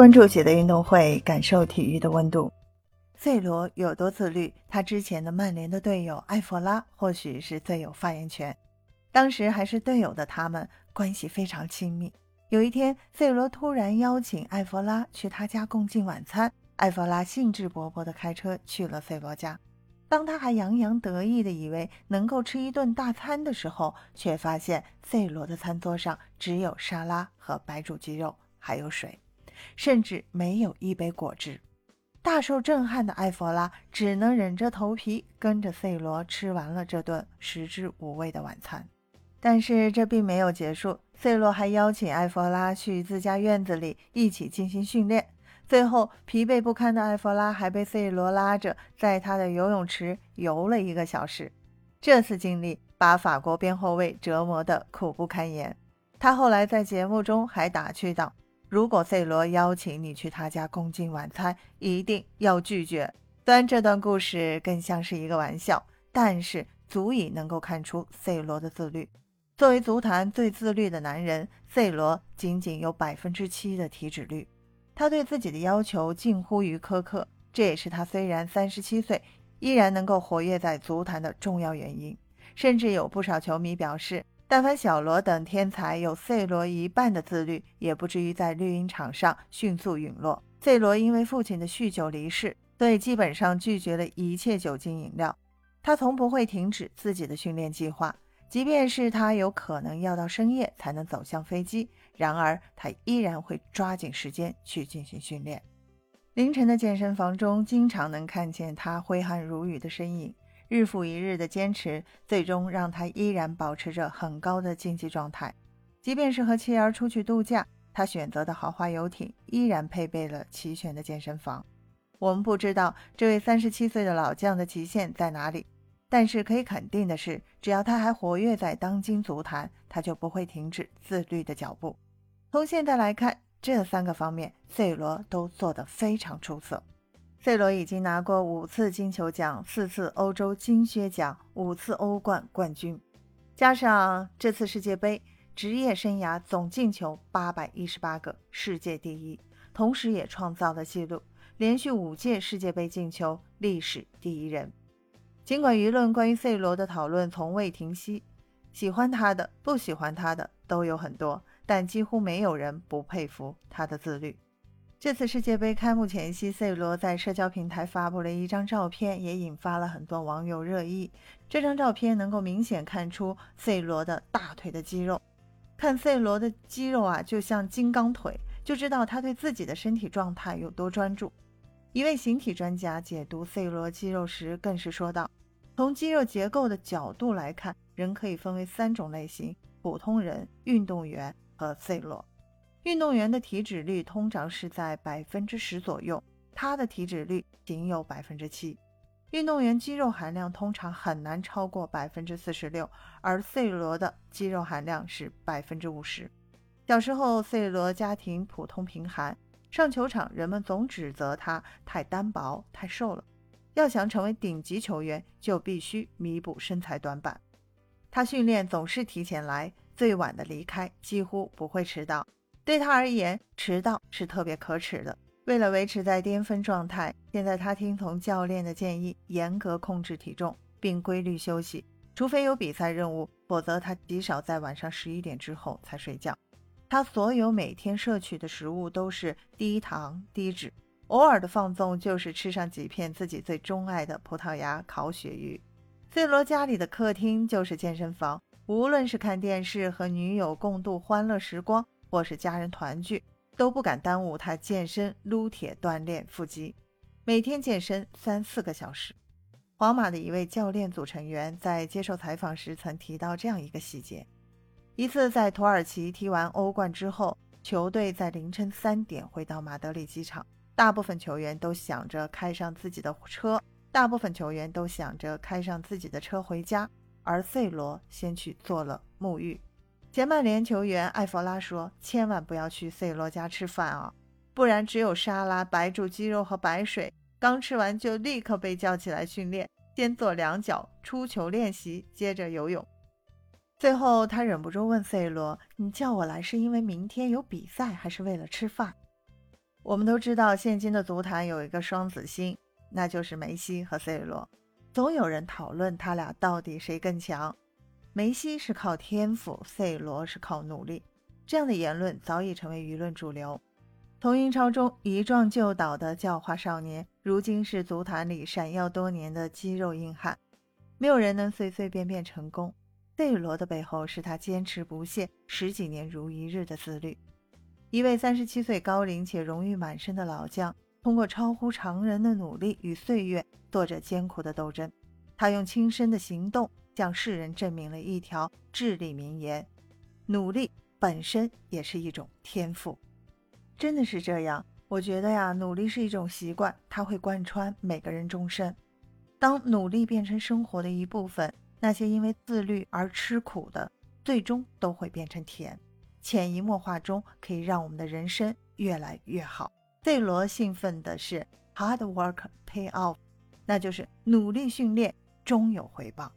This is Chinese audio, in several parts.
关注姐的运动会，感受体育的温度。C 罗有多自律？他之前的曼联的队友埃弗拉或许是最有发言权。当时还是队友的他们关系非常亲密。有一天，C 罗突然邀请埃弗拉去他家共进晚餐，埃弗拉兴致勃勃地开车去了 C 罗家。当他还洋洋得意地以为能够吃一顿大餐的时候，却发现 C 罗的餐桌上只有沙拉和白煮鸡肉，还有水。甚至没有一杯果汁，大受震撼的埃弗拉只能忍着头皮跟着 C 罗吃完了这顿食之无味的晚餐。但是这并没有结束，C 罗还邀请埃弗拉去自家院子里一起进行训练。最后，疲惫不堪的埃弗拉还被 C 罗拉着在他的游泳池游了一个小时。这次经历把法国边后卫折磨得苦不堪言。他后来在节目中还打趣道。如果 C 罗邀请你去他家共进晚餐，一定要拒绝。虽然这段故事更像是一个玩笑，但是足以能够看出 C 罗的自律。作为足坛最自律的男人，C 罗仅仅有百分之七的体脂率，他对自己的要求近乎于苛刻，这也是他虽然三十七岁，依然能够活跃在足坛的重要原因。甚至有不少球迷表示。但凡小罗等天才有 C 罗一半的自律，也不至于在绿茵场上迅速陨落。C 罗因为父亲的酗酒离世，所以基本上拒绝了一切酒精饮料。他从不会停止自己的训练计划，即便是他有可能要到深夜才能走向飞机，然而他依然会抓紧时间去进行训练。凌晨的健身房中，经常能看见他挥汗如雨的身影。日复一日的坚持，最终让他依然保持着很高的竞技状态。即便是和妻儿出去度假，他选择的豪华游艇依然配备了齐全的健身房。我们不知道这位三十七岁的老将的极限在哪里，但是可以肯定的是，只要他还活跃在当今足坛，他就不会停止自律的脚步。从现在来看，这三个方面，C 罗都做得非常出色。C 罗已经拿过五次金球奖、四次欧洲金靴奖、五次欧冠冠军，加上这次世界杯，职业生涯总进球八百一十八个，世界第一，同时也创造了纪录，连续五届世界杯进球，历史第一人。尽管舆论关于 C 罗的讨论从未停息，喜欢他的、不喜欢他的都有很多，但几乎没有人不佩服他的自律。这次世界杯开幕前夕，C 罗在社交平台发布了一张照片，也引发了很多网友热议。这张照片能够明显看出 C 罗的大腿的肌肉，看 C 罗的肌肉啊，就像金刚腿，就知道他对自己的身体状态有多专注。一位形体专家解读 C 罗肌肉时，更是说道：“从肌肉结构的角度来看，人可以分为三种类型：普通人、运动员和 C 罗。”运动员的体脂率通常是在百分之十左右，他的体脂率仅有百分之七。运动员肌肉含量通常很难超过百分之四十六，而 C 罗的肌肉含量是百分之五十。小时候，C 罗家庭普通贫寒，上球场人们总指责他太单薄、太瘦了。要想成为顶级球员，就必须弥补身材短板。他训练总是提前来，最晚的离开，几乎不会迟到。对他而言，迟到是特别可耻的。为了维持在巅峰状态，现在他听从教练的建议，严格控制体重，并规律休息。除非有比赛任务，否则他极少在晚上十一点之后才睡觉。他所有每天摄取的食物都是低糖低脂，偶尔的放纵就是吃上几片自己最钟爱的葡萄牙烤鳕鱼。C 罗家里的客厅就是健身房，无论是看电视和女友共度欢乐时光。或是家人团聚，都不敢耽误他健身、撸铁、锻炼腹肌，每天健身三四个小时。皇马的一位教练组成员在接受采访时曾提到这样一个细节：一次在土耳其踢完欧冠之后，球队在凌晨三点回到马德里机场，大部分球员都想着开上自己的车，大部分球员都想着开上自己的车回家，而 C 罗先去做了沐浴。前曼联球员艾弗拉说：“千万不要去 C 罗家吃饭啊，不然只有沙拉、白煮鸡肉和白水。刚吃完就立刻被叫起来训练，先做两脚出球练习，接着游泳。最后他忍不住问 C 罗：‘你叫我来是因为明天有比赛，还是为了吃饭？’我们都知道，现今的足坛有一个双子星，那就是梅西和 C 罗。总有人讨论他俩到底谁更强。梅西是靠天赋，C 罗是靠努力。这样的言论早已成为舆论主流。从英超中一撞就倒的教化少年，如今是足坛里闪耀多年的肌肉硬汉。没有人能随随便便成功。C 罗的背后是他坚持不懈、十几年如一日的自律。一位三十七岁高龄且荣誉满身的老将，通过超乎常人的努力与岁月，做着艰苦的斗争。他用亲身的行动向世人证明了一条至理名言：努力本身也是一种天赋。真的是这样，我觉得呀，努力是一种习惯，它会贯穿每个人终身。当努力变成生活的一部分。那些因为自律而吃苦的，最终都会变成甜，潜移默化中可以让我们的人生越来越好。C 罗兴奋的是 hard work pay off，那就是努力训练终有回报。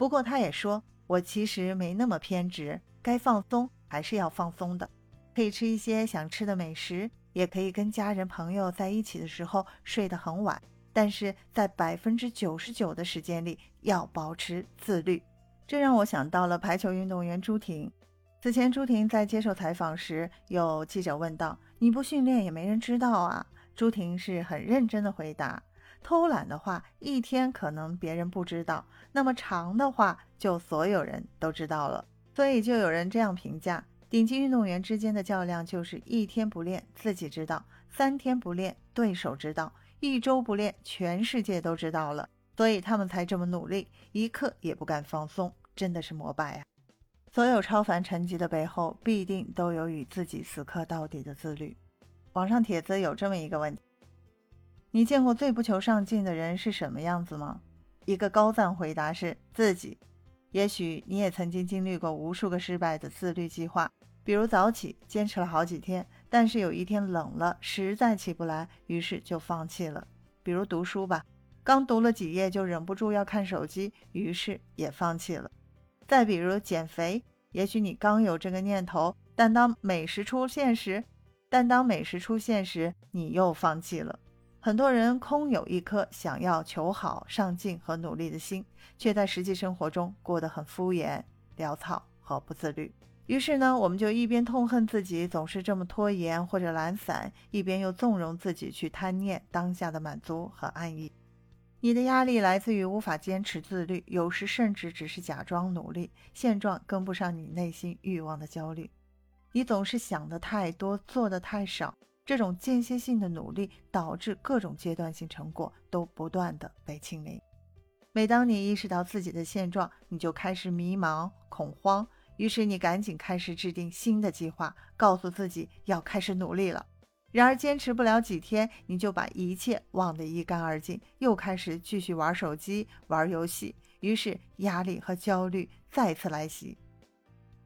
不过他也说，我其实没那么偏执，该放松还是要放松的，可以吃一些想吃的美食，也可以跟家人朋友在一起的时候睡得很晚。但是在百分之九十九的时间里要保持自律，这让我想到了排球运动员朱婷。此前，朱婷在接受采访时，有记者问道：“你不训练也没人知道啊？”朱婷是很认真的回答：“偷懒的话，一天可能别人不知道；那么长的话，就所有人都知道了。”所以就有人这样评价：顶级运动员之间的较量就是一天不练自己知道，三天不练对手知道。一周不练，全世界都知道了，所以他们才这么努力，一刻也不敢放松，真的是膜拜啊！所有超凡成绩的背后，必定都有与自己死磕到底的自律。网上帖子有这么一个问题：你见过最不求上进的人是什么样子吗？一个高赞回答是自己。也许你也曾经经历过无数个失败的自律计划。比如早起坚持了好几天，但是有一天冷了，实在起不来，于是就放弃了。比如读书吧，刚读了几页就忍不住要看手机，于是也放弃了。再比如减肥，也许你刚有这个念头，但当美食出现时，但当美食出现时，你又放弃了。很多人空有一颗想要求好、上进和努力的心，却在实际生活中过得很敷衍、潦草和不自律。于是呢，我们就一边痛恨自己总是这么拖延或者懒散，一边又纵容自己去贪念当下的满足和安逸。你的压力来自于无法坚持自律，有时甚至只是假装努力，现状跟不上你内心欲望的焦虑。你总是想的太多，做的太少，这种间歇性的努力导致各种阶段性成果都不断的被清零。每当你意识到自己的现状，你就开始迷茫、恐慌。于是你赶紧开始制定新的计划，告诉自己要开始努力了。然而坚持不了几天，你就把一切忘得一干二净，又开始继续玩手机、玩游戏。于是压力和焦虑再次来袭。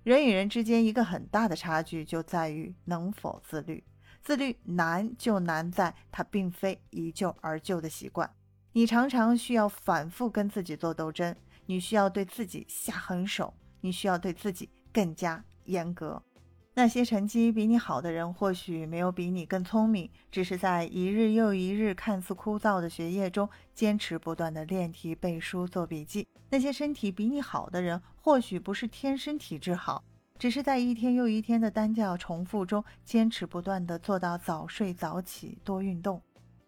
人与人之间一个很大的差距就在于能否自律。自律难就难在它并非一就而就的习惯，你常常需要反复跟自己做斗争，你需要对自己下狠手。你需要对自己更加严格。那些成绩比你好的人，或许没有比你更聪明，只是在一日又一日看似枯燥的学业中，坚持不断的练题、背书、做笔记。那些身体比你好的人，或许不是天生体质好，只是在一天又一天的单调重复中，坚持不断的做到早睡早起、多运动。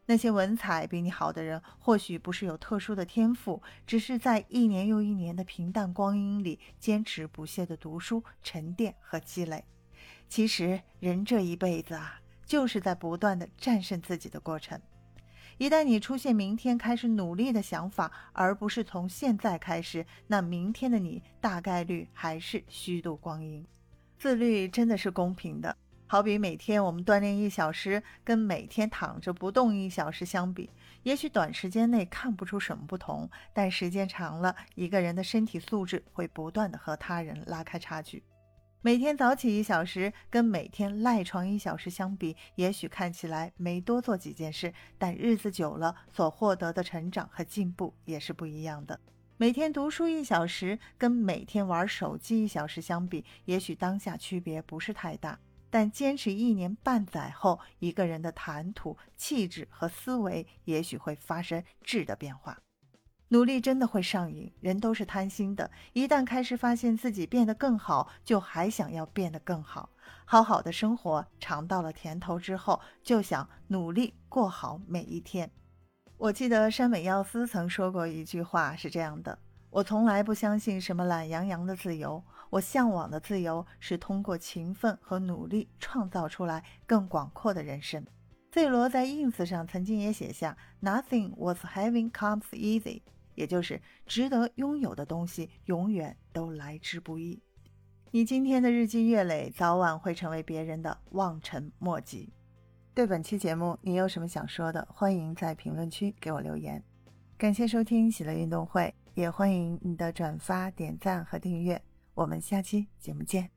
那些文采比你好的人，或许不是有特殊的天赋，只是在一年又一年的平淡光阴里，坚持不懈的读书、沉淀和积累。其实，人这一辈子啊，就是在不断的战胜自己的过程。一旦你出现明天开始努力的想法，而不是从现在开始，那明天的你大概率还是虚度光阴。自律真的是公平的。好比每天我们锻炼一小时，跟每天躺着不动一小时相比，也许短时间内看不出什么不同，但时间长了，一个人的身体素质会不断的和他人拉开差距。每天早起一小时，跟每天赖床一小时相比，也许看起来没多做几件事，但日子久了，所获得的成长和进步也是不一样的。每天读书一小时，跟每天玩手机一小时相比，也许当下区别不是太大。但坚持一年半载后，一个人的谈吐、气质和思维也许会发生质的变化。努力真的会上瘾，人都是贪心的。一旦开始发现自己变得更好，就还想要变得更好。好好的生活，尝到了甜头之后，就想努力过好每一天。我记得山本耀司曾说过一句话，是这样的：我从来不相信什么懒洋洋的自由，我向往的自由是通过勤奋和努力创造出来更广阔的人生。C 罗在 ins 上曾经也写下：“Nothing was having comes easy。”也就是值得拥有的东西，永远都来之不易。你今天的日积月累，早晚会成为别人的望尘莫及。对本期节目，你有什么想说的？欢迎在评论区给我留言。感谢收听喜乐运动会，也欢迎你的转发、点赞和订阅。我们下期节目见。